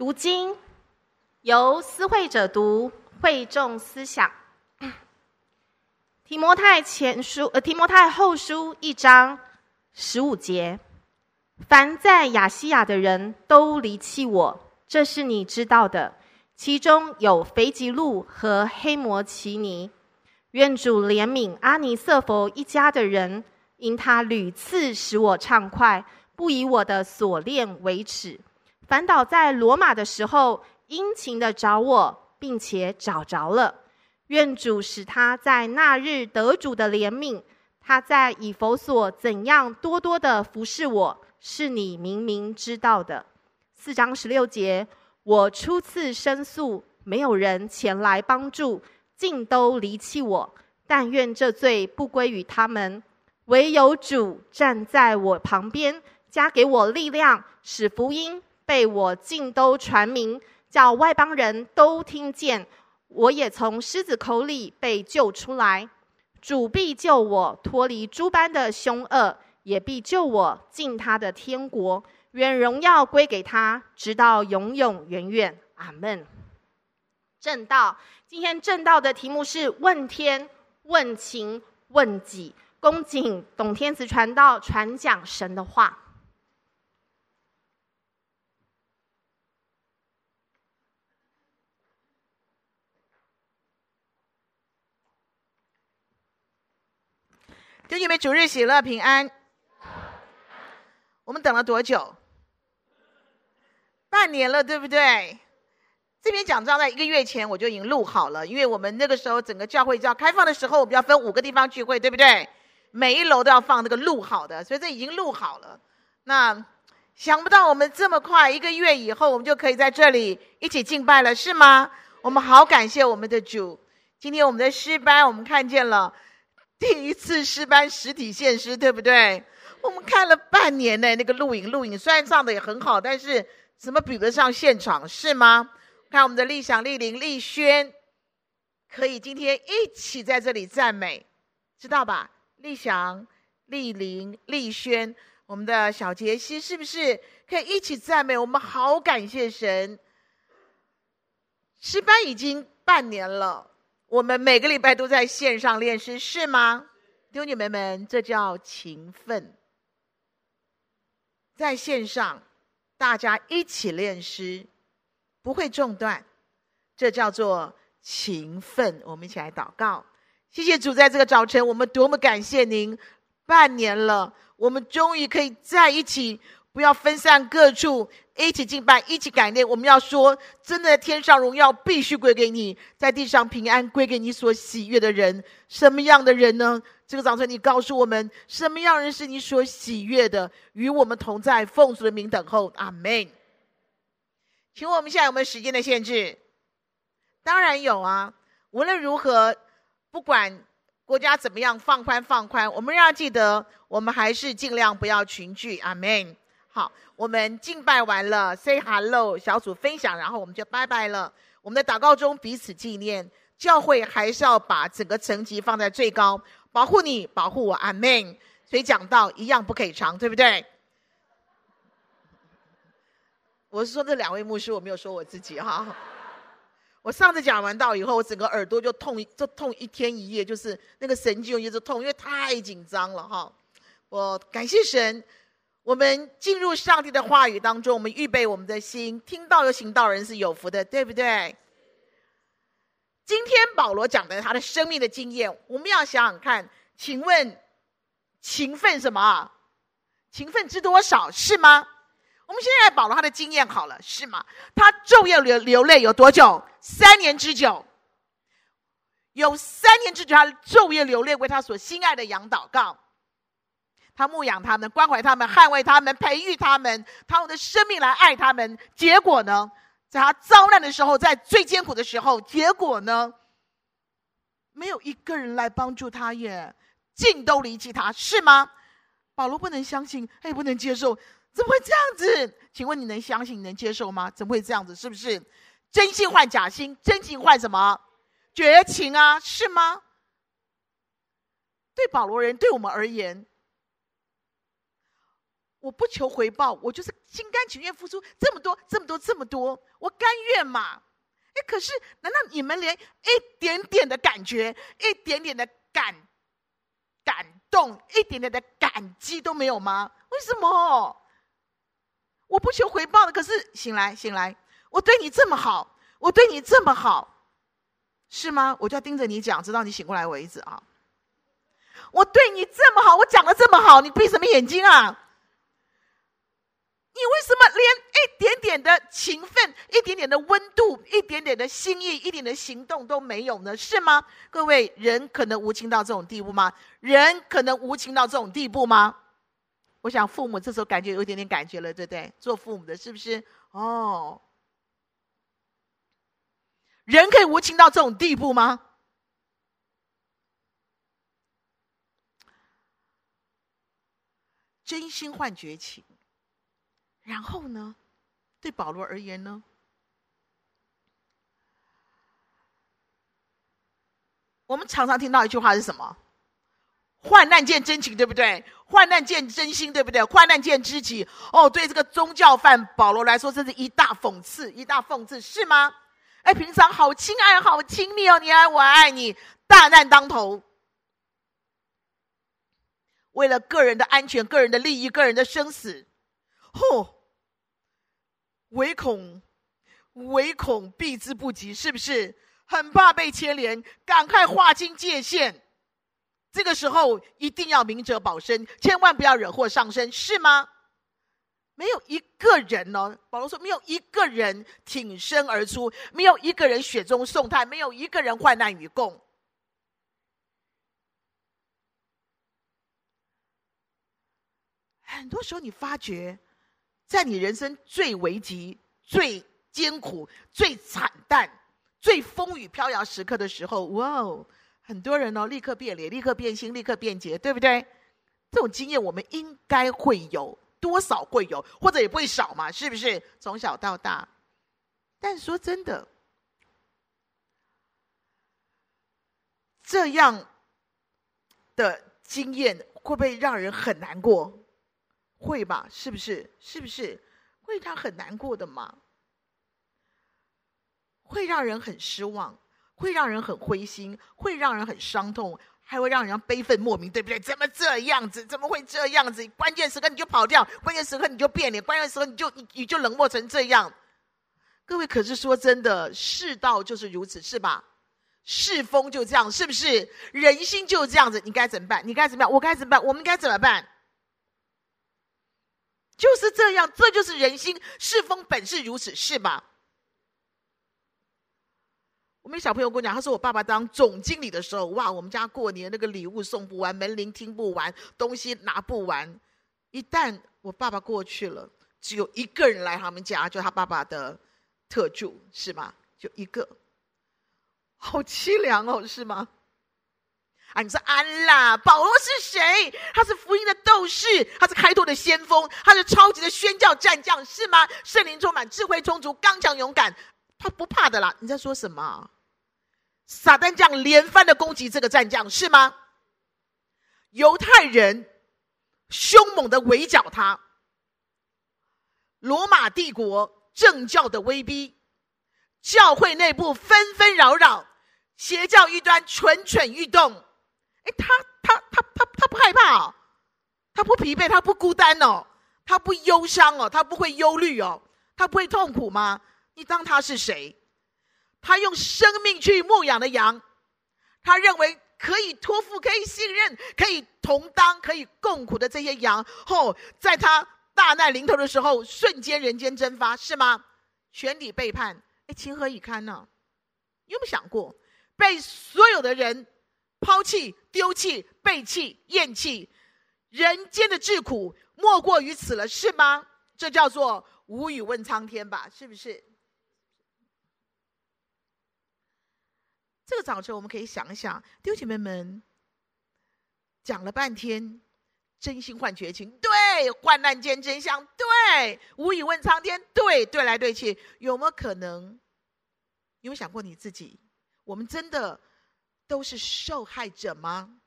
读经，由思会者读，会众思想。提摩太前书，呃，提摩太后书一章十五节，凡在亚西亚的人都离弃我，这是你知道的。其中有腓吉路和黑摩奇尼。愿主怜悯阿尼瑟佛一家的人，因他屡次使我畅快，不以我的锁链为耻。反倒在罗马的时候，殷勤的找我，并且找着了。愿主使他在那日得主的怜悯。他在以弗所怎样多多的服侍我，是你明明知道的。四章十六节，我初次申诉，没有人前来帮助，尽都离弃我。但愿这罪不归于他们，唯有主站在我旁边，加给我力量，使福音。被我尽都传明，叫外邦人都听见。我也从狮子口里被救出来，主必救我脱离诸般的凶恶，也必救我进他的天国。愿荣耀归给他，直到永永远远。阿门。正道，今天正道的题目是问天、问情、问己，恭请董天慈传道传讲神的话。弟兄们，主日喜乐平安。我们等了多久？半年了，对不对？这篇讲章在一个月前我就已经录好了，因为我们那个时候整个教会就要开放的时候，我们要分五个地方聚会，对不对？每一楼都要放那个录好的，所以这已经录好了。那想不到我们这么快，一个月以后，我们就可以在这里一起敬拜了，是吗？我们好感谢我们的主。今天我们的诗班，我们看见了。第一次诗班实体献诗，对不对？我们看了半年呢，那个录影录影虽然唱的也很好，但是怎么比得上现场，是吗？看我们的立想、立林、立轩，可以今天一起在这里赞美，知道吧？立想、立林、立轩，我们的小杰西是不是可以一起赞美？我们好感谢神。诗班已经半年了。我们每个礼拜都在线上练诗，是吗？弟兄姐妹们，这叫勤奋。在线上，大家一起练诗，不会中断，这叫做勤奋。我们一起来祷告，谢谢主，在这个早晨，我们多么感谢您！半年了，我们终于可以在一起。不要分散各处，一起敬拜，一起感念。我们要说，真的，天上荣耀必须归给你，在地上平安归给你所喜悦的人。什么样的人呢？这个早晨，你告诉我们，什么样人是你所喜悦的？与我们同在，奉主的名等候。阿门。请问我们现在有没有时间的限制？当然有啊。无论如何，不管国家怎么样放宽放宽，我们要记得，我们还是尽量不要群聚。阿门。好，我们敬拜完了，say hello，小组分享，然后我们就拜拜了。我们的祷告中彼此纪念，教会还是要把整个层级放在最高，保护你，保护我，阿门。所以讲到一样不可以长，对不对？我是说这两位牧师，我没有说我自己哈。我上次讲完道以后，我整个耳朵就痛，就痛一天一夜，就是那个神经一直痛，因为太紧张了哈。我感谢神。我们进入上帝的话语当中，我们预备我们的心，听道又行道人是有福的，对不对？今天保罗讲的他的生命的经验，我们要想想看，请问勤奋什么？勤奋知多少是吗？我们现在保罗他的经验好了，是吗？他昼夜流流泪有多久？三年之久，有三年之久，他昼夜流泪为他所心爱的羊祷告。他牧养他们，关怀他们，捍卫他们，培育他们，他用的生命来爱他们。结果呢，在他遭难的时候，在最艰苦的时候，结果呢，没有一个人来帮助他耶，尽都离弃他，是吗？保罗不能相信，他也不能接受，怎么会这样子？请问你能相信，你能接受吗？怎么会这样子？是不是真心换假心？真情换什么？绝情啊，是吗？对保罗人，对我们而言。我不求回报，我就是心甘情愿付出这么多、这么多、这么多，我甘愿嘛。哎，可是难道你们连一点点的感觉、一点点的感感动、一点点的感激都没有吗？为什么？我不求回报的，可是醒来，醒来，我对你这么好，我对你这么好，是吗？我就要盯着你讲，直到你醒过来为止啊！我对你这么好，我讲的这么好，你闭什么眼睛啊？你为什么连一点点的情分、一点点的温度、一点点的心意、一点点的行动都没有呢？是吗？各位，人可能无情到这种地步吗？人可能无情到这种地步吗？我想父母这时候感觉有一点点感觉了，对不对？做父母的是不是？哦，人可以无情到这种地步吗？真心换绝情。然后呢？对保罗而言呢？我们常常听到一句话是什么？患难见真情，对不对？患难见真心，对不对？患难见知己。哦，对这个宗教犯保罗来说，这是一大讽刺，一大讽刺，是吗？哎，平常好亲爱，好亲密哦，你爱我，爱你。大难当头，为了个人的安全、个人的利益、个人的生死。嚯！唯恐，唯恐避之不及，是不是？很怕被牵连，赶快划清界限。这个时候一定要明哲保身，千万不要惹祸上身，是吗？没有一个人呢，保罗说，没有一个人挺身而出，没有一个人雪中送炭，没有一个人患难与共。很多时候，你发觉。在你人生最危急、最艰苦、最惨淡、最风雨飘摇时刻的时候，哇哦，很多人哦，立刻变脸，立刻变心，立刻变节，对不对？这种经验我们应该会有，多少会有，或者也不会少嘛，是不是？从小到大，但说真的，这样的经验会不会让人很难过？会吧？是不是？是不是会让很难过的吗？会让人很失望，会让人很灰心，会让人很伤痛，还会让人悲愤莫名，对不对？怎么这样子？怎么会这样子？关键时刻你就跑掉，关键时刻你就变脸，关键时刻你就你你就冷漠成这样。各位，可是说真的，世道就是如此，是吧？世风就这样，是不是？人心就这样子，你该怎么办？你该怎么办？我该怎么办？我们该怎么办？就是这样，这就是人心。世风本是如此，是吧？我们小朋友跟我讲，他说我爸爸当总经理的时候，哇，我们家过年那个礼物送不完，门铃听不完，东西拿不完。一旦我爸爸过去了，只有一个人来他们家，就他爸爸的特助，是吗？就一个，好凄凉哦，是吗？啊！你是安啦，保罗是谁？他是福音的斗士，他是开拓的先锋，他是超级的宣教战将，是吗？圣灵充满，智慧充足，刚强勇敢，他不怕的啦。你在说什么？撒旦将连番的攻击这个战将，是吗？犹太人凶猛的围剿他，罗马帝国政教的威逼，教会内部纷纷扰扰，邪教异端蠢蠢欲动。哎，他他他他他不害怕哦，他不疲惫，他不孤单哦，他不忧伤哦，他不会忧虑哦，他不会痛苦吗？你当他是谁？他用生命去牧养的羊，他认为可以托付、可以信任、可以同当、可以共苦的这些羊，后、哦、在他大难临头的时候，瞬间人间蒸发，是吗？全体背叛，哎，情何以堪呢？你有没有想过，被所有的人？抛弃、丢弃、背弃、厌弃，人间的至苦莫过于此了，是吗？这叫做无语问苍天吧，是不是？这个早晨我们可以想一想，弟兄姐妹们讲了半天，真心换绝情，对，患难见真相，对，无语问苍天，对，对来对去，有没有可能？有没有想过你自己？我们真的？都是受害者吗？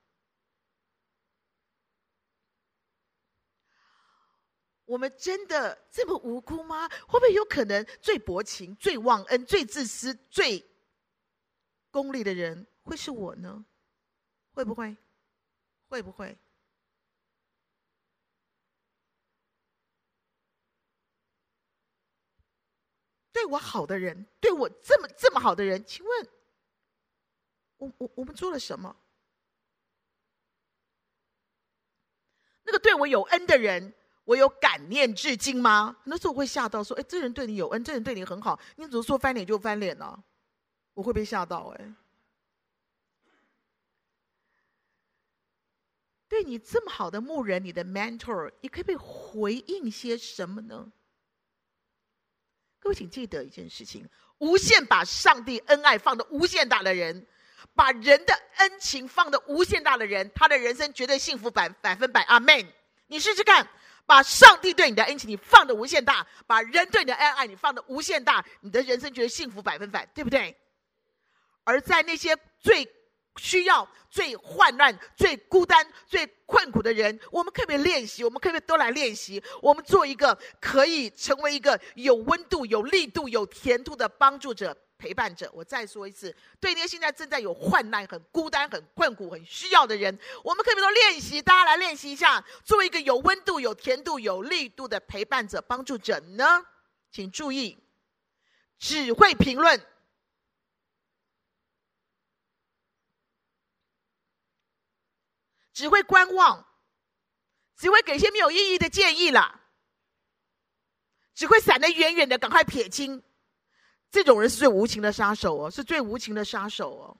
我们真的这么无辜吗？会不会有可能最薄情、最忘恩、最自私、最功利的人会是我呢？会不会？会不会？对我好的人，对我这么这么好的人，请问，我我我们做了什么？那个对我有恩的人，我有感念至今吗？那时候我会吓到，说：“哎，这人对你有恩，这人对你很好，你怎么说翻脸就翻脸呢？”我会被吓到，哎，对你这么好的牧人，你的 mentor，你可以被回应些什么呢？各位，请记得一件事情：无限把上帝恩爱放的无限大的人，把人的恩情放得无限大的人，他的人生绝对幸福百百分百。阿门！你试试看，把上帝对你的恩情你放得无限大，把人对你的恩爱你放得无限大，你的人生绝对幸福百分百，对不对？而在那些最需要、最患难、最孤单、最困苦的人，我们可不可以练习？我们可不可以都来练习？我们做一个可以成为一个有温度、有力度、有甜度的帮助者、陪伴者。我再说一次，对那些现在正在有患难、很孤单、很困苦、很需要的人，我们可以都练习？大家来练习一下，做一个有温度、有甜度、有力度的陪伴者、帮助者呢？请注意，只会评论。只会观望，只会给些没有意义的建议了，只会闪得远远的，赶快撇清。这种人是最无情的杀手哦，是最无情的杀手哦。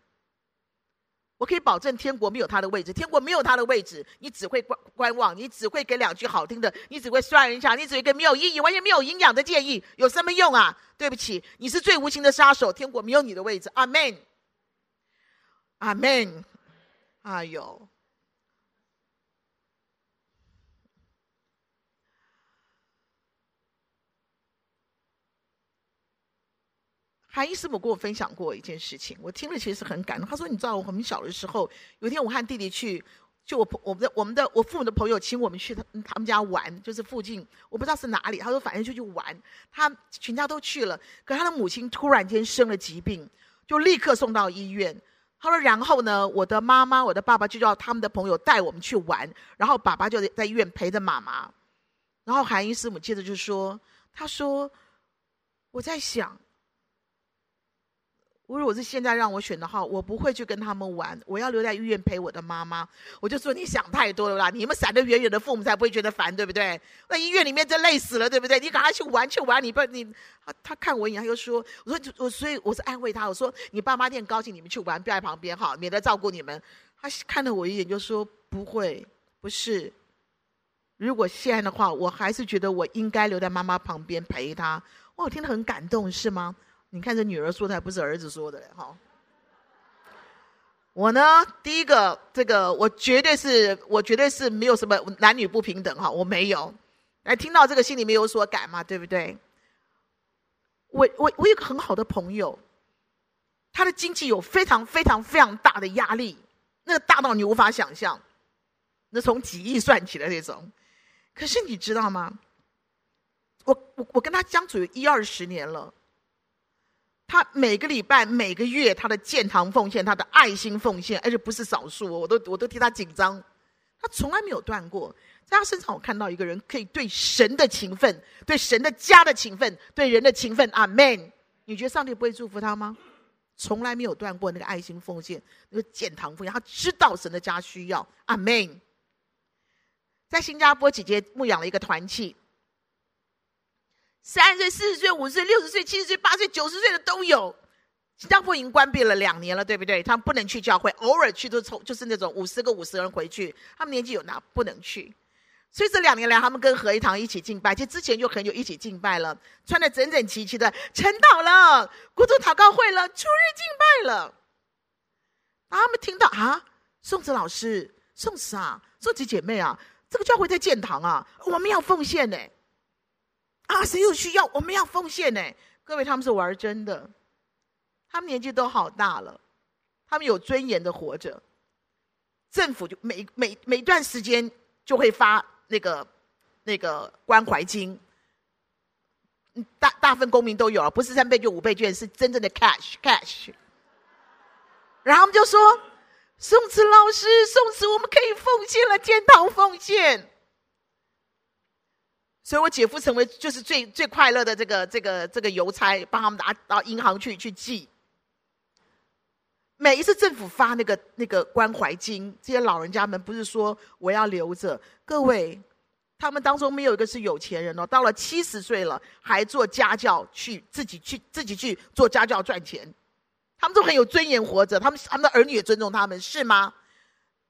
我可以保证，天国没有他的位置，天国没有他的位置。你只会观观望，你只会给两句好听的，你只会刷人家，你只会给没有意义、完全没有营养的建议，有什么用啊？对不起，你是最无情的杀手，天国没有你的位置。阿门，阿门。哎呦。韩医师母跟我分享过一件事情，我听了其实是很感动。他说：“你知道，我很小的时候，有一天我和弟弟去，就我我们的我们的我父母的朋友请我们去他他们家玩，就是附近我不知道是哪里。他说反正就去玩，他全家都去了。可他的母亲突然间生了疾病，就立刻送到医院。他说，然后呢，我的妈妈、我的爸爸就叫他们的朋友带我们去玩，然后爸爸就在医院陪着妈妈。然后韩医师母接着就说：他说我在想。”如果是现在让我选的话，我不会去跟他们玩，我要留在医院陪我的妈妈。我就说你想太多了啦，你们闪得远远的，父母才不会觉得烦，对不对？那医院里面真累死了，对不对？你赶快去玩去玩，你不你他他看我一眼，他就说，我说我所以我是安慰他，我说你爸妈一定高兴，你们去玩，不要在旁边哈，免得照顾你们。他看了我一眼就说不会，不是。如果现在的话，我还是觉得我应该留在妈妈旁边陪她。哇，我听得很感动，是吗？你看，这女儿说的还不是儿子说的嘞，哈。我呢，第一个，这个我绝对是，我绝对是没有什么男女不平等，哈，我没有。来听到这个，心里面有所感嘛，对不对？我我我有个很好的朋友，他的经济有非常非常非常大的压力，那个大到你无法想象，那从几亿算起的那种。可是你知道吗？我我我跟他相处有一二十年了。他每个礼拜、每个月，他的建堂奉献，他的爱心奉献，而且不是少数，我都我都替他紧张。他从来没有断过，在他身上我看到一个人可以对神的情分，对神的家的情分，对人的情分。阿门。你觉得上帝不会祝福他吗？从来没有断过那个爱心奉献，那个建堂奉献，他知道神的家需要。阿门。在新加坡，姐姐牧养了一个团契。三十岁、四十岁、五十岁、六十岁、七十岁、八十岁、九十岁的都有。新加坡已经关闭了两年了，对不对？他们不能去教会，偶尔去都从就是那种五十个五十人回去。他们年纪有大，不能去。所以这两年来，他们跟合一堂一起敬拜，其实之前就很久一起敬拜了，穿得整整齐齐的，晨祷了，国中祷告会了，初日敬拜了。他们听到啊，宋子老师、宋子啊、宋子姐妹啊，这个教会在建堂啊，我们要奉献呢。啊，谁有需要，我们要奉献呢？各位，他们是玩真的，他们年纪都好大了，他们有尊严的活着。政府就每每每段时间就会发那个那个关怀金，大大部分公民都有啊，不是三倍就、五倍券，是真正的 cash cash。然后我们就说，宋慈老师，宋慈，我们可以奉献了，天堂奉献。所以我姐夫成为就是最最快乐的这个这个这个邮差，帮他们拿到银行去去寄。每一次政府发那个那个关怀金，这些老人家们不是说我要留着，各位，他们当中没有一个是有钱人哦。到了七十岁了，还做家教去自己去自己去做家教赚钱。他们都很有尊严活着，他们他们的儿女也尊重他们，是吗？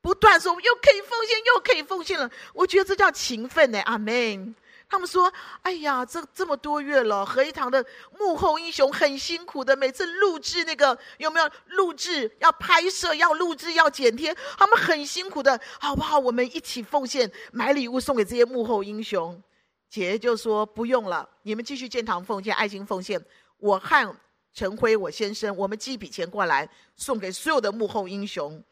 不断说又可以奉献，又可以奉献了，我觉得这叫勤奋呢。阿门。他们说：“哎呀，这这么多月了，合一堂的幕后英雄很辛苦的，每次录制那个有没有录制？要拍摄，要录制，要剪贴，他们很辛苦的，好不好？我们一起奉献，买礼物送给这些幕后英雄。”姐姐就说：“不用了，你们继续建堂奉献，爱心奉献。我和。”陈辉，我先生，我们寄一笔钱过来，送给所有的幕后英雄。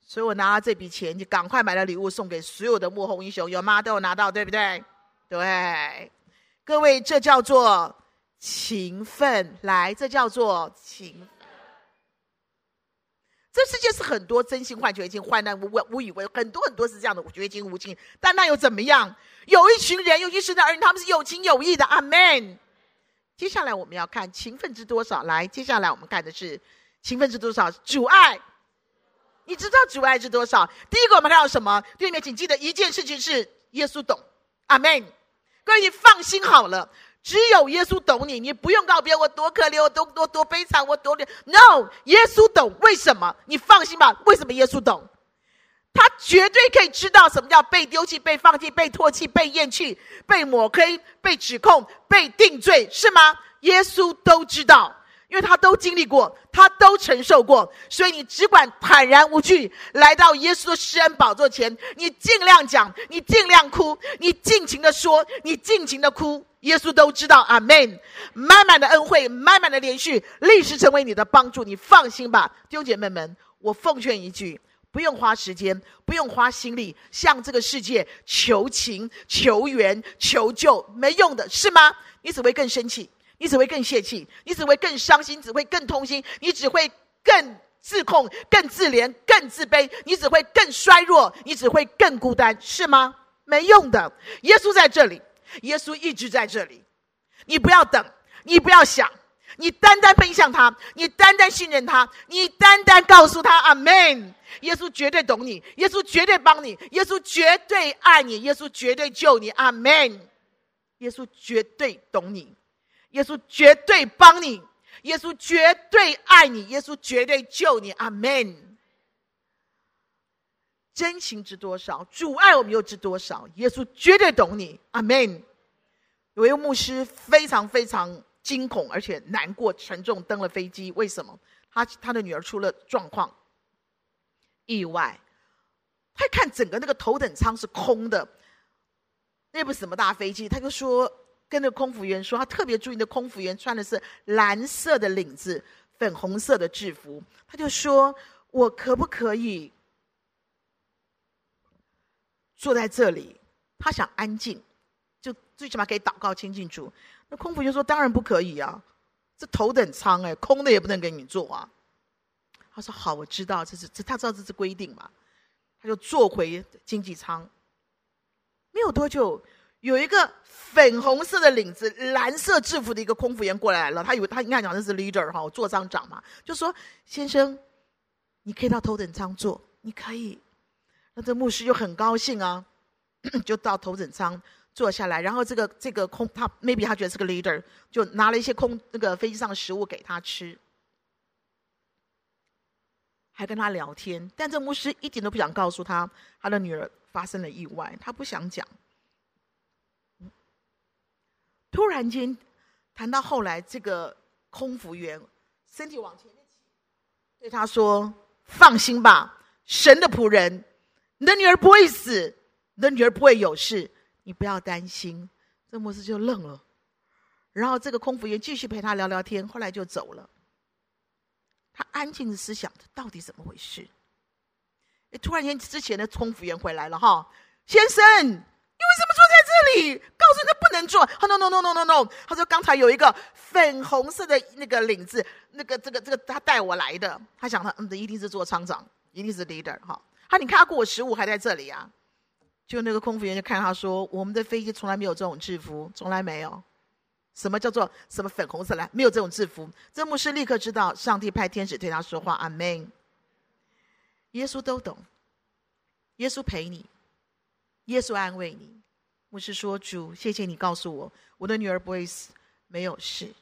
所以我拿了这笔钱，你赶快买了礼物送给所有的幕后英雄，有吗？都有拿到，对不对？对，各位，这叫做勤奋。来，这叫做勤。这世界是很多真心换绝情，患难无无以为，很多很多是这样的绝情无情。但那又怎么样？有一群人，有一群的儿女，他们是有情有义的。阿门。接下来我们要看勤奋之多少。来，接下来我们看的是勤奋之多少？阻碍，你知道阻碍是多少？第一个我们看到什么？对面请记得一件事情是耶稣懂。阿门。所以，你放心好了，只有耶稣懂你，你不用告别我多可怜，我多多多悲惨，我多怜。No，耶稣懂。为什么？你放心吧。为什么耶稣懂？他绝对可以知道什么叫被丢弃、被放弃、被唾弃、被厌弃、被抹黑、被指控、被定罪，是吗？耶稣都知道，因为他都经历过，他都承受过，所以你只管坦然无惧来到耶稣的施恩宝座前，你尽量讲，你尽量哭，你尽情的说，你尽情的哭，耶稣都知道。阿门。满满的恩惠，满满的怜恤，立时成为你的帮助。你放心吧，弟兄姐妹们，我奉劝一句。不用花时间，不用花心力，向这个世界求情、求援、求救，没用的，是吗？你只会更生气，你只会更泄气，你只会更伤心，只会更痛心，你只会更自控、更自怜、更自卑，你只会更衰弱，你只会更孤单，是吗？没用的。耶稣在这里，耶稣一直在这里。你不要等，你不要想，你单单奔向他，你单单信任他，你单单告诉他阿门。耶稣绝对懂你，耶稣绝对帮你，耶稣绝对爱你，耶稣绝对救你。阿门。耶稣绝对懂你，耶稣绝对帮你，耶稣绝对爱你，耶稣绝对救你。阿门。真情知多少？主爱我们又知多少？耶稣绝对懂你。阿门。有一位牧师非常非常惊恐，而且难过、沉重，登了飞机。为什么？他他的女儿出了状况。意外，他看整个那个头等舱是空的，那不是什么大飞机，他就说跟那空服员说，他特别注意那空服员穿的是蓝色的领子，粉红色的制服，他就说我可不可以坐在这里？他想安静，就最起码可以祷告亲近主。那空服员说当然不可以啊，这头等舱哎，空的也不能给你坐啊。他说：“好，我知道这是这，他知道这是规定嘛，他就坐回经济舱。没有多久，有一个粉红色的领子、蓝色制服的一个空服员过来了。他以为他应该讲的是 leader 哈，座舱长嘛，就说：‘先生，你可以到头等舱坐，你可以。’那这牧师就很高兴啊，就到头等舱坐下来。然后这个这个空他 maybe 他觉得是个 leader，就拿了一些空那个飞机上的食物给他吃。”还跟他聊天，但这牧师一点都不想告诉他他的女儿发生了意外，他不想讲。突然间谈到后来，这个空服员身体往前面倾，对他说：“放心吧，神的仆人，你的女儿不会死，你的女儿不会有事，你不要担心。”这牧师就愣了，然后这个空服员继续陪他聊聊天，后来就走了。他安静的思想，这到底怎么回事？突然间，之前的空服员回来了，哈，先生，你为什么坐在这里？告诉他不能做。他说 no no no no no no。他说刚才有一个粉红色的那个领子，那个这个这个他带我来的。他想他嗯，一定是做厂长，一定是 leader 哈。他你看他过我十五还在这里啊？就那个空服员就看他说，我们的飞机从来没有这种制服，从来没有。什么叫做什么粉红色来？没有这种制服。这牧师立刻知道，上帝派天使对他说话。阿门。耶稣都懂，耶稣陪你，耶稣安慰你。牧师说：“主，谢谢你告诉我，我的女儿不会死，没有事。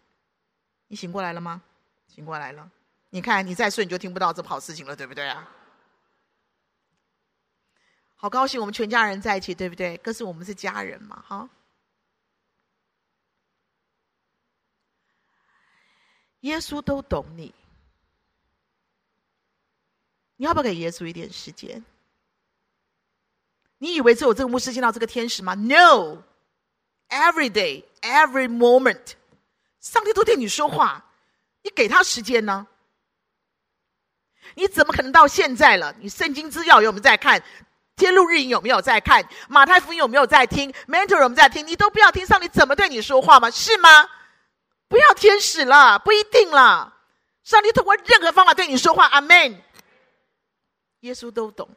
你醒过来了吗？醒过来了。你看，你再睡你就听不到这么好事情了，对不对啊？好高兴，我们全家人在一起，对不对？可是我们是家人嘛，哈。耶稣都懂你，你要不要给耶稣一点时间？”你以为只有这个牧师见到这个天使吗？No，every day, every moment，上帝都对你说话，你给他时间呢？你怎么可能到现在了？你圣经资料有没有在看？天路日影有没有在看？马太福音有没有在听？Mentor 有没有在听？你都不要听上帝怎么对你说话吗？是吗？不要天使了，不一定了。上帝通过任何方法对你说话，Amen。耶稣都懂。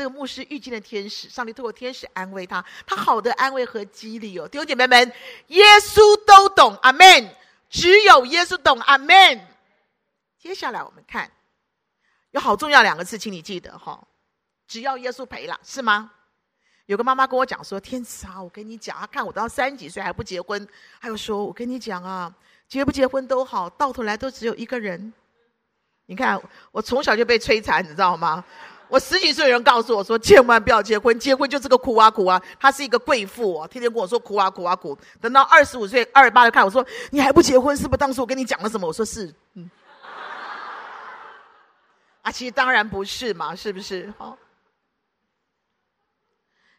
这个牧师遇见了天使，上帝透过天使安慰他，他好的安慰和激励哦，弟兄姐妹们，耶稣都懂，阿门。只有耶稣懂，阿门。接下来我们看，有好重要两个字，请你记得哈，只要耶稣陪了，是吗？有个妈妈跟我讲说，天使啊，我跟你讲，啊看我到三十几岁还不结婚，还有说，我跟你讲啊，结不结婚都好，到头来都只有一个人。你看，我从小就被摧残，你知道吗？我十几岁的人告诉我说：“千万不要结婚，结婚就是个苦啊苦啊。”她是一个贵妇哦，天天跟我说苦啊苦啊苦。等到二十五岁、二十八就看我说：“你还不结婚，是不是？当时我跟你讲了什么？”我说：“是。”嗯。啊，其实当然不是嘛，是不是？好。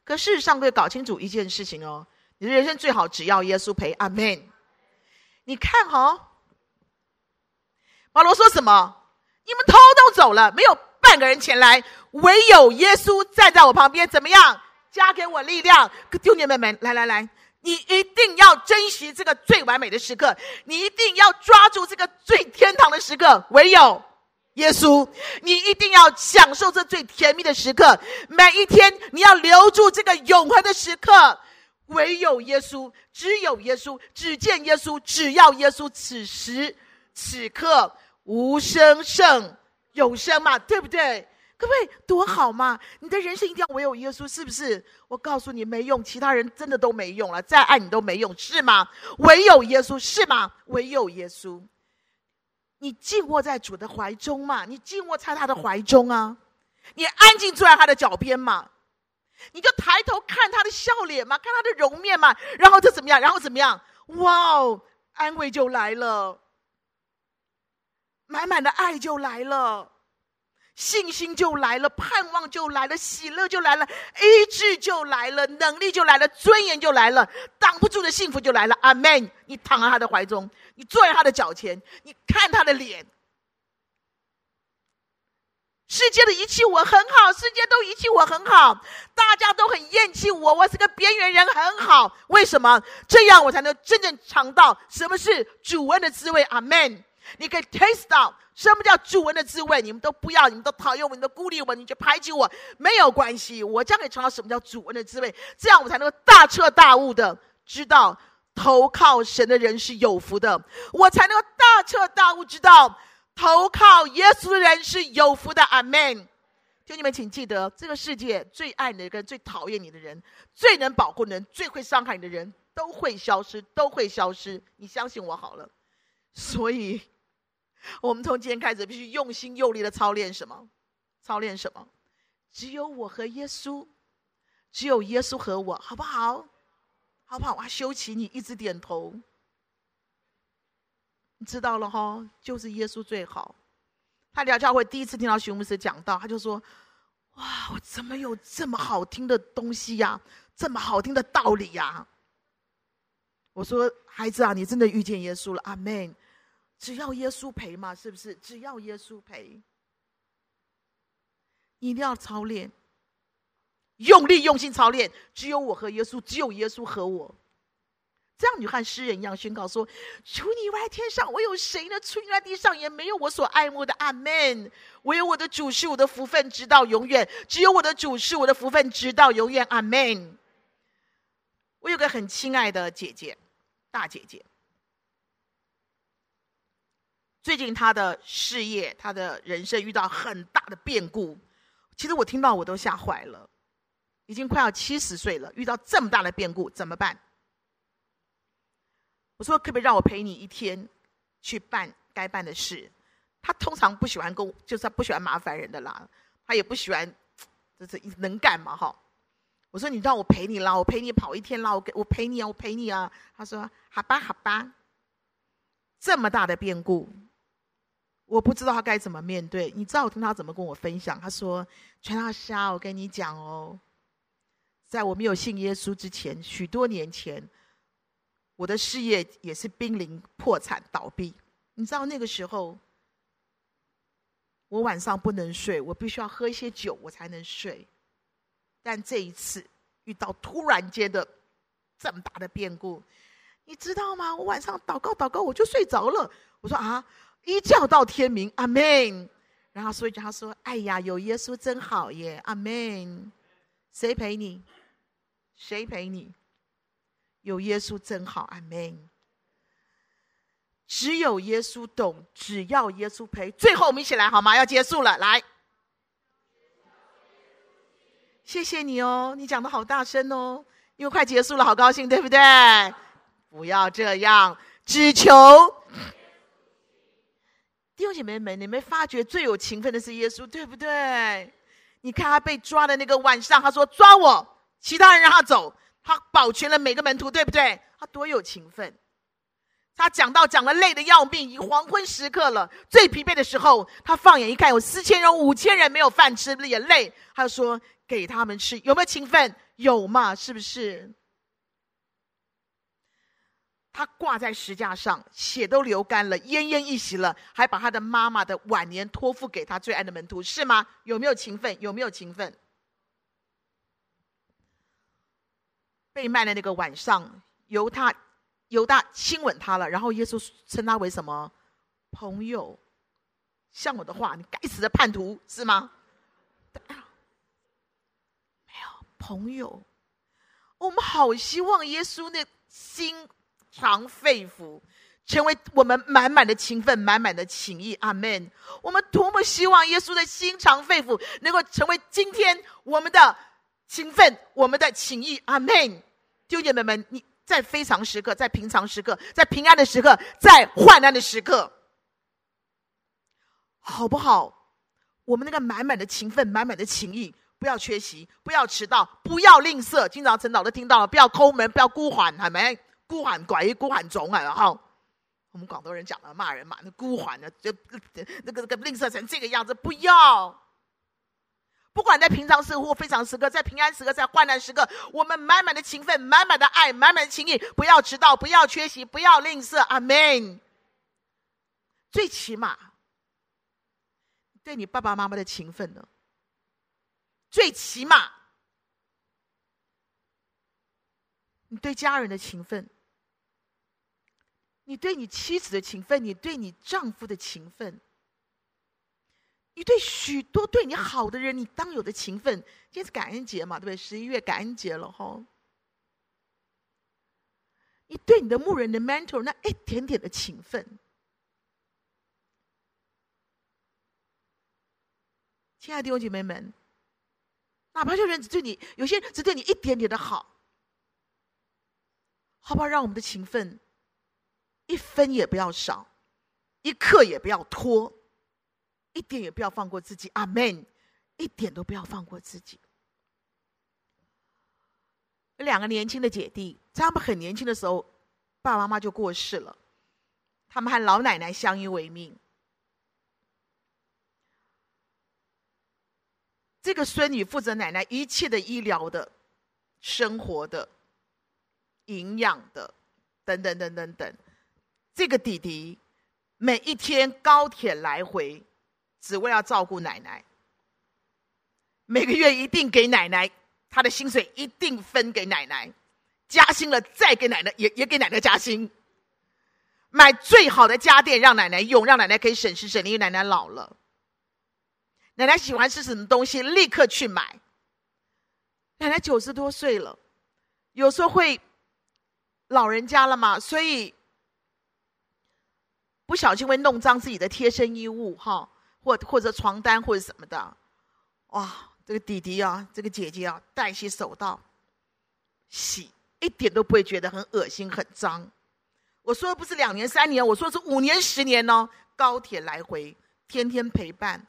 可事实上，可以搞清楚一件事情哦，你的人生最好只要耶稣陪。阿门。你看哈、哦，保罗说什么？你们偷都走了，没有。半个人前来，唯有耶稣站在我旁边，怎么样？加给我力量。弟兄妹妹，来来来，你一定要珍惜这个最完美的时刻，你一定要抓住这个最天堂的时刻。唯有耶稣，你一定要享受这最甜蜜的时刻。每一天，你要留住这个永恒的时刻。唯有耶稣，只有耶稣，只见耶稣，只要耶稣。此时此刻，无声胜。永生嘛，对不对？各位多好嘛！你的人生一定要唯有耶稣，是不是？我告诉你没用，其他人真的都没用了，再爱你都没用，是吗？唯有耶稣，是吗？唯有耶稣，你静卧在主的怀中嘛？你静卧在他的怀中啊？你安静坐在他的脚边嘛？你就抬头看他的笑脸嘛，看他的容面嘛？然后就怎么样？然后怎么样？哇哦，安慰就来了。满满的爱就来了，信心就来了，盼望就来了，喜乐就来了，医治就来了，能力就来了，尊严就来了，挡不住的幸福就来了。阿门！你躺在他的怀中，你坐在他的脚前，你看他的脸。世界的遗弃我很好，世界都遗弃我很好，大家都很厌弃我，我是个边缘人很好。为什么？这样我才能真正尝到什么是主恩的滋味。阿门。你可以 taste 到什么叫主恩的滋味？你们都不要，你们都讨厌我，你们都孤立我，你就排挤我，没有关系。我将可以尝到什么叫主恩的滋味，这样我才能够大彻大悟的知道投靠神的人是有福的。我才能够大彻大悟知道投靠耶稣的人是有福的。阿门。兄弟们，请记得，这个世界最爱你的人、最讨厌你的人、最能保护你的人、最会伤害你的人，都会消失，都会消失。你相信我好了。所以。我们从今天开始，必须用心用力的操练什么？操练什么？只有我和耶稣，只有耶稣和我，好不好？好不好？哇，修齐，你一直点头，你知道了哈，就是耶稣最好。他聊教会第一次听到徐牧师讲道，他就说：“哇，我怎么有这么好听的东西呀？这么好听的道理呀？”我说：“孩子啊，你真的遇见耶稣了，阿门。”只要耶稣陪嘛，是不是？只要耶稣陪，一定要操练。用力用心操练，只有我和耶稣，只有耶稣和我。这样你和诗人一样宣告说：除你外，天上我有谁呢？除你外，地上也没有我所爱慕的。阿门。唯有我的主是我的福分，直到永远。只有我的主是我的福分，直到永远。阿门。我有个很亲爱的姐姐，大姐姐。最近他的事业，他的人生遇到很大的变故。其实我听到我都吓坏了，已经快要七十岁了，遇到这么大的变故，怎么办？我说：“可不可以让我陪你一天，去办该办的事？”他通常不喜欢跟，就是他不喜欢麻烦人的啦。他也不喜欢，就是能干嘛哈。我说：“你让我陪你啦，我陪你跑一天啦，我给我陪你啊，我陪你啊。”他说：“好吧，好吧。”这么大的变故，我不知道他该怎么面对。你知道我听他怎么跟我分享？他说：“传道师啊，我跟你讲哦，在我没有信耶稣之前，许多年前。”我的事业也是濒临破产倒闭，你知道那个时候，我晚上不能睡，我必须要喝一些酒，我才能睡。但这一次遇到突然间的这么大的变故，你知道吗？我晚上祷告祷告，我就睡着了。我说啊，一觉到天明，阿门。然后所以他说：“哎呀，有耶稣真好耶，阿门。”谁陪你？谁陪你？有耶稣真好，阿门。只有耶稣懂，只要耶稣陪。最后我们一起来好吗？要结束了，来。谢谢你哦，你讲的好大声哦，因为快结束了，好高兴，对不对？不要这样，只求弟兄姐妹们，你们发觉最有情分的是耶稣，对不对？你看他被抓的那个晚上，他说抓我，其他人让他走。他保全了每个门徒，对不对？他多有情分。他讲到讲了，累的要命，已黄昏时刻了，最疲惫的时候，他放眼一看，有四千人、五千人没有饭吃，也累。他就说：“给他们吃，有没有情分？有嘛？是不是？”他挂在石架上，血都流干了，奄奄一息了，还把他的妈妈的晚年托付给他最爱的门徒，是吗？有没有情分？有没有情分？被卖的那个晚上，犹大犹大亲吻他了，然后耶稣称他为什么？朋友。像我的话，你该死的叛徒，是吗？没有朋友，我们好希望耶稣那心肠肺腑，成为我们满满的情分，满满的情谊。阿门。我们多么希望耶稣的心肠肺腑能够成为今天我们的。情分，我们的情谊，阿门。弟兄姐妹们，你在非常时刻，在平常时刻，在平安的时刻，在患难的时刻，好不好？我们那个满满的情分，满满的情谊，不要缺席，不要迟到，不要吝啬。经常陈导都听到了，不要抠门，不要孤寒，系咪？孤寒鬼，孤寒种啊！然后我们广东人讲的骂人嘛，那孤寒的，就那个那个吝啬成这个样子，不要。不管在平常时或非常时刻，在平安时刻，在患难时刻，我们满满的情分，满满的爱，满满的情谊，不要迟到，不要缺席，不要吝啬。阿门。最起码，对你爸爸妈妈的情分呢？最起码，你对家人的情分，你对你妻子的情分，你对你丈夫的情分。你对许多对你好的人，你当有的情分。今天是感恩节嘛，对不对？十一月感恩节了哈。你对你的牧人的 mentor 那一点点的情分，亲爱的弟兄姐妹们，哪怕有人只对你，有些人只对你一点点的好，好不好？让我们的情分一分也不要少，一刻也不要拖。一点也不要放过自己，阿门！一点都不要放过自己。两个年轻的姐弟，在他们很年轻的时候，爸爸妈妈就过世了，他们和老奶奶相依为命。这个孙女负责奶奶一切的医疗的、生活的、营养的，等等等等等。这个弟弟每一天高铁来回。只为要照顾奶奶，每个月一定给奶奶他的薪水一定分给奶奶，加薪了再给奶奶，也也给奶奶加薪。买最好的家电让奶奶用，让奶奶可以省时省力，奶奶老了。奶奶喜欢吃什么东西，立刻去买。奶奶九十多岁了，有时候会老人家了嘛，所以不小心会弄脏自己的贴身衣物，哈，或或者床单或者什么的。哇，这个弟弟啊，这个姐姐啊，戴起手套洗，一点都不会觉得很恶心、很脏。我说的不是两年、三年，我说的是五年、十年哦。高铁来回，天天陪伴。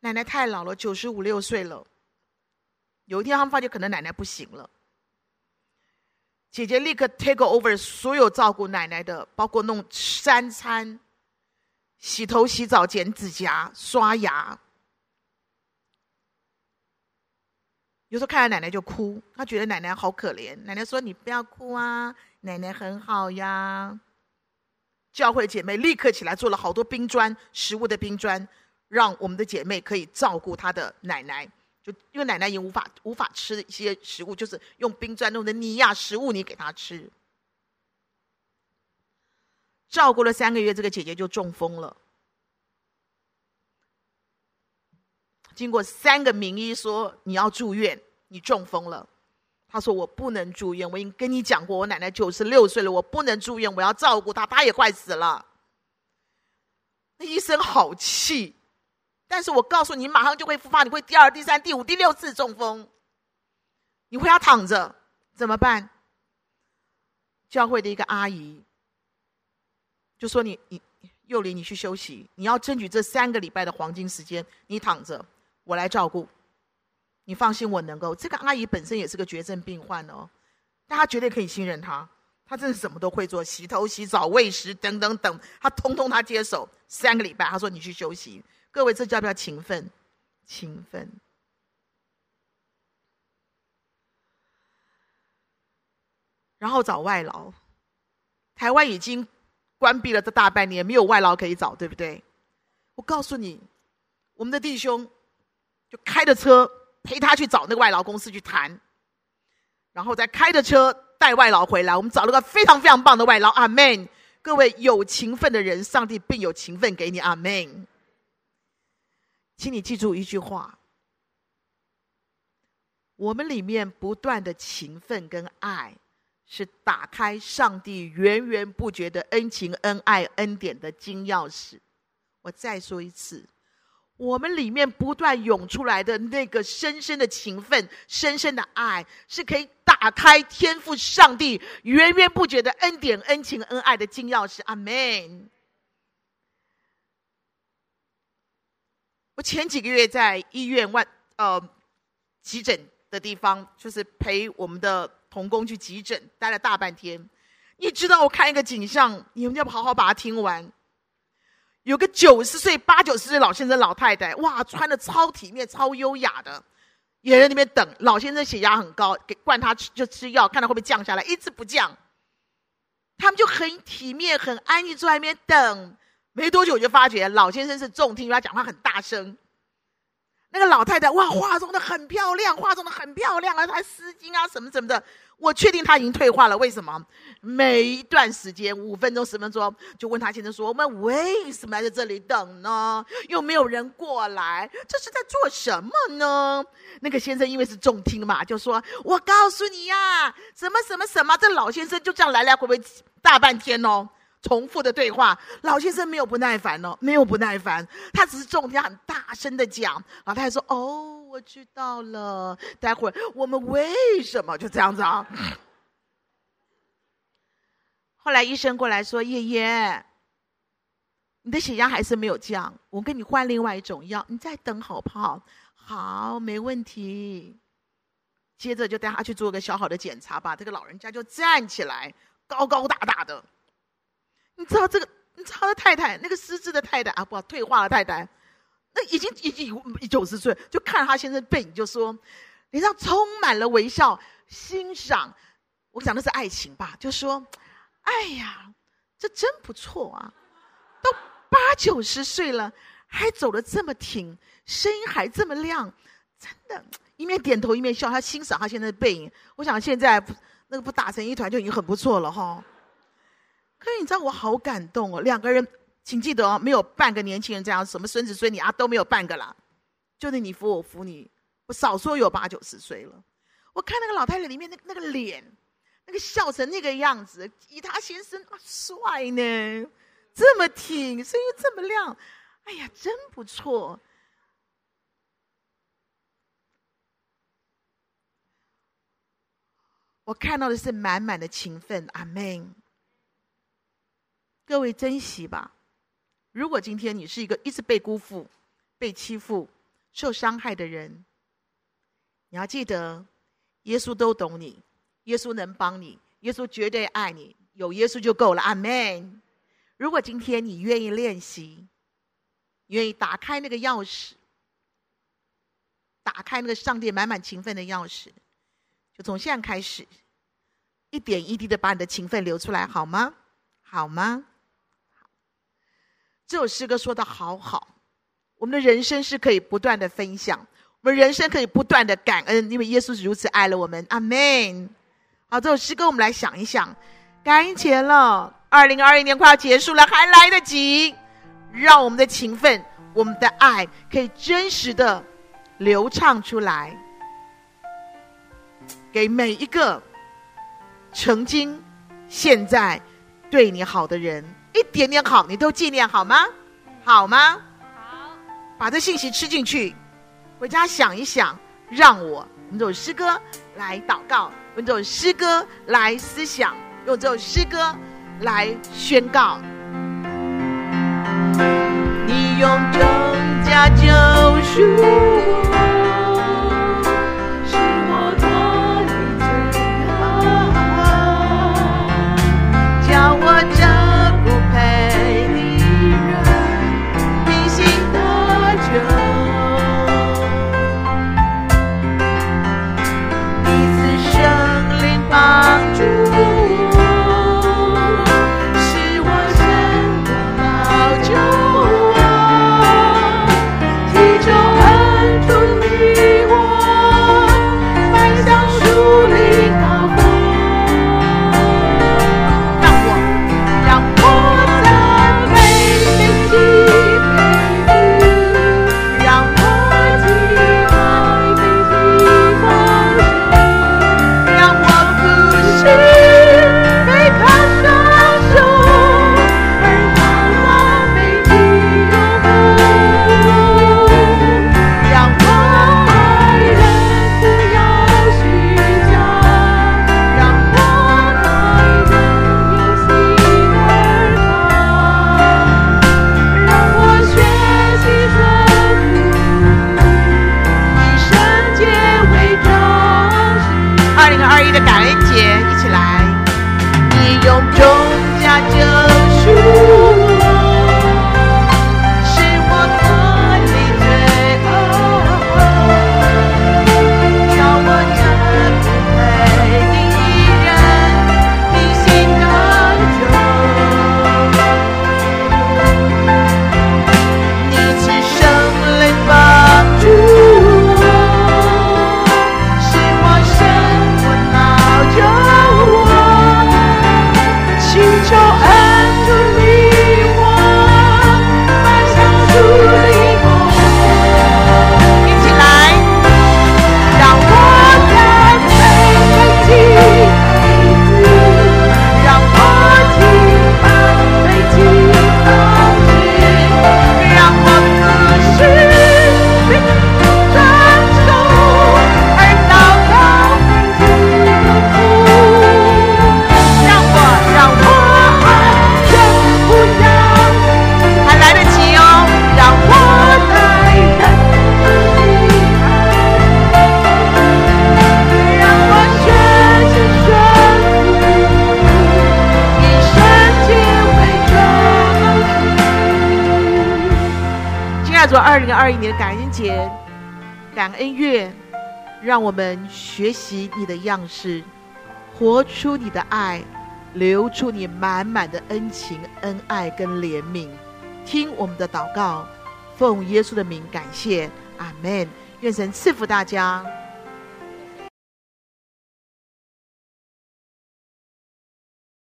奶奶太老了，九十五六岁了。有一天，他们发现可能奶奶不行了。姐姐立刻 take over 所有照顾奶奶的，包括弄三餐、洗头、洗澡、剪指甲、刷牙。有时候看到奶奶就哭，她觉得奶奶好可怜。奶奶说：“你不要哭啊，奶奶很好呀。”教会姐妹立刻起来做了好多冰砖，食物的冰砖，让我们的姐妹可以照顾她的奶奶。就因为奶奶已经无法无法吃一些食物，就是用冰砖弄的尼亚食物，你给她吃。照顾了三个月，这个姐姐就中风了。经过三个名医说你要住院，你中风了。她说我不能住院，我已经跟你讲过，我奶奶九十六岁了，我不能住院，我要照顾她，她也快死了。那医生好气，但是我告诉你，马上就会复发，你会第二、第三、第五、第六次中风，你回家躺着怎么办？教会的一个阿姨就说你你幼林，你去休息，你要争取这三个礼拜的黄金时间，你躺着。我来照顾，你放心，我能够。这个阿姨本身也是个绝症病患哦，大家绝对可以信任她。她真的什么都会做，洗头、洗澡、喂食等等等，她通通她接手。三个礼拜，她说你去休息。各位，这叫不叫勤奋？勤奋。然后找外劳，台湾已经关闭了这大半年，没有外劳可以找，对不对？我告诉你，我们的弟兄。就开着车陪他去找那个外劳公司去谈，然后再开着车带外劳回来。我们找了个非常非常棒的外劳，阿门。各位有勤奋的人，上帝必有勤奋给你，阿门。请你记住一句话：我们里面不断的勤奋跟爱，是打开上帝源源不绝的恩情、恩爱、恩典的金钥匙。我再说一次。我们里面不断涌出来的那个深深的情分、深深的爱，是可以打开天赋上帝源源不绝的恩典、恩情、恩爱的金钥匙。阿门。我前几个月在医院外呃急诊的地方，就是陪我们的童工去急诊，待了大半天。你知道我看一个景象，你们要不好好把它听完。有个九十岁、八九十岁老先生、老太太，哇，穿的超体面、超优雅的，也在那边等。老先生血压很高，给灌他吃就吃药，看他会不会降下来，一直不降。他们就很体面、很安静坐在那边等。没多久我就发觉老先生是重听，因为他讲话很大声。那个老太太，哇，化妆的很漂亮，化妆的很漂亮啊，还丝巾啊，什么什么的。我确定他已经退化了，为什么？每一段时间五分钟、十分钟，就问他先生说：“我们为什么在这里等呢？又没有人过来，这是在做什么呢？”那个先生因为是重听嘛，就说：“我告诉你呀、啊，什么什么什么。”这老先生就这样来来回回大半天哦，重复的对话。老先生没有不耐烦哦，没有不耐烦，他只是重听，很大声的讲。老太太说：“哦。”我知道了，待会儿我们为什么就这样子啊？后来医生过来说：“爷爷，你的血压还是没有降，我给你换另外一种药，你再等好不好？”好，没问题。接着就带他去做个小小的检查吧。这个老人家就站起来，高高大大的。你知道这个？你知道他的太太，那个失智的太太啊，不，退化的太太。那已经已经九十岁，就看着他先生背影，就说脸上充满了微笑，欣赏。我讲的是爱情吧，就说：“哎呀，这真不错啊，都八九十岁了，还走得这么挺，声音还这么亮，真的，一面点头一面笑，他欣赏他现在的背影。我想现在那个不打成一团就已经很不错了哈。可是你知道我好感动哦，两个人，请记得哦，没有半个年轻人这样，什么孙子孙女啊都没有半个啦，就是你扶我扶你，我少说有八九十岁了。我看那个老太太里面那那个脸，那个笑成那个样子，以他先生啊帅呢，这么挺，声音这么亮，哎呀，真不错。我看到的是满满的情分，阿门。各位珍惜吧。如果今天你是一个一直被辜负、被欺负、受伤害的人，你要记得。耶稣都懂你，耶稣能帮你，耶稣绝对爱你，有耶稣就够了，阿门。如果今天你愿意练习，愿意打开那个钥匙，打开那个上帝满满情分的钥匙，就从现在开始，一点一滴的把你的情分流出来，好吗？好吗？这首诗歌说的好好，我们的人生是可以不断的分享。我们人生可以不断的感恩，因为耶稣是如此爱了我们。阿门。好，这首诗歌我们来想一想，感恩节了，二零二一年快要结束了，还来得及，让我们的情分、我们的爱可以真实的流畅出来，给每一个曾经、现在对你好的人，一点点好，你都纪念好吗？好吗？好，把这信息吃进去。回家想一想，让我用这首诗歌来祷告，用这首诗歌来思想，用这首诗歌来宣告。你用重价救赎我。二零二一年的感恩节、感恩月，让我们学习你的样式，活出你的爱，流出你满满的恩情、恩爱跟怜悯。听我们的祷告，奉耶稣的名感谢，阿门。愿神赐福大家。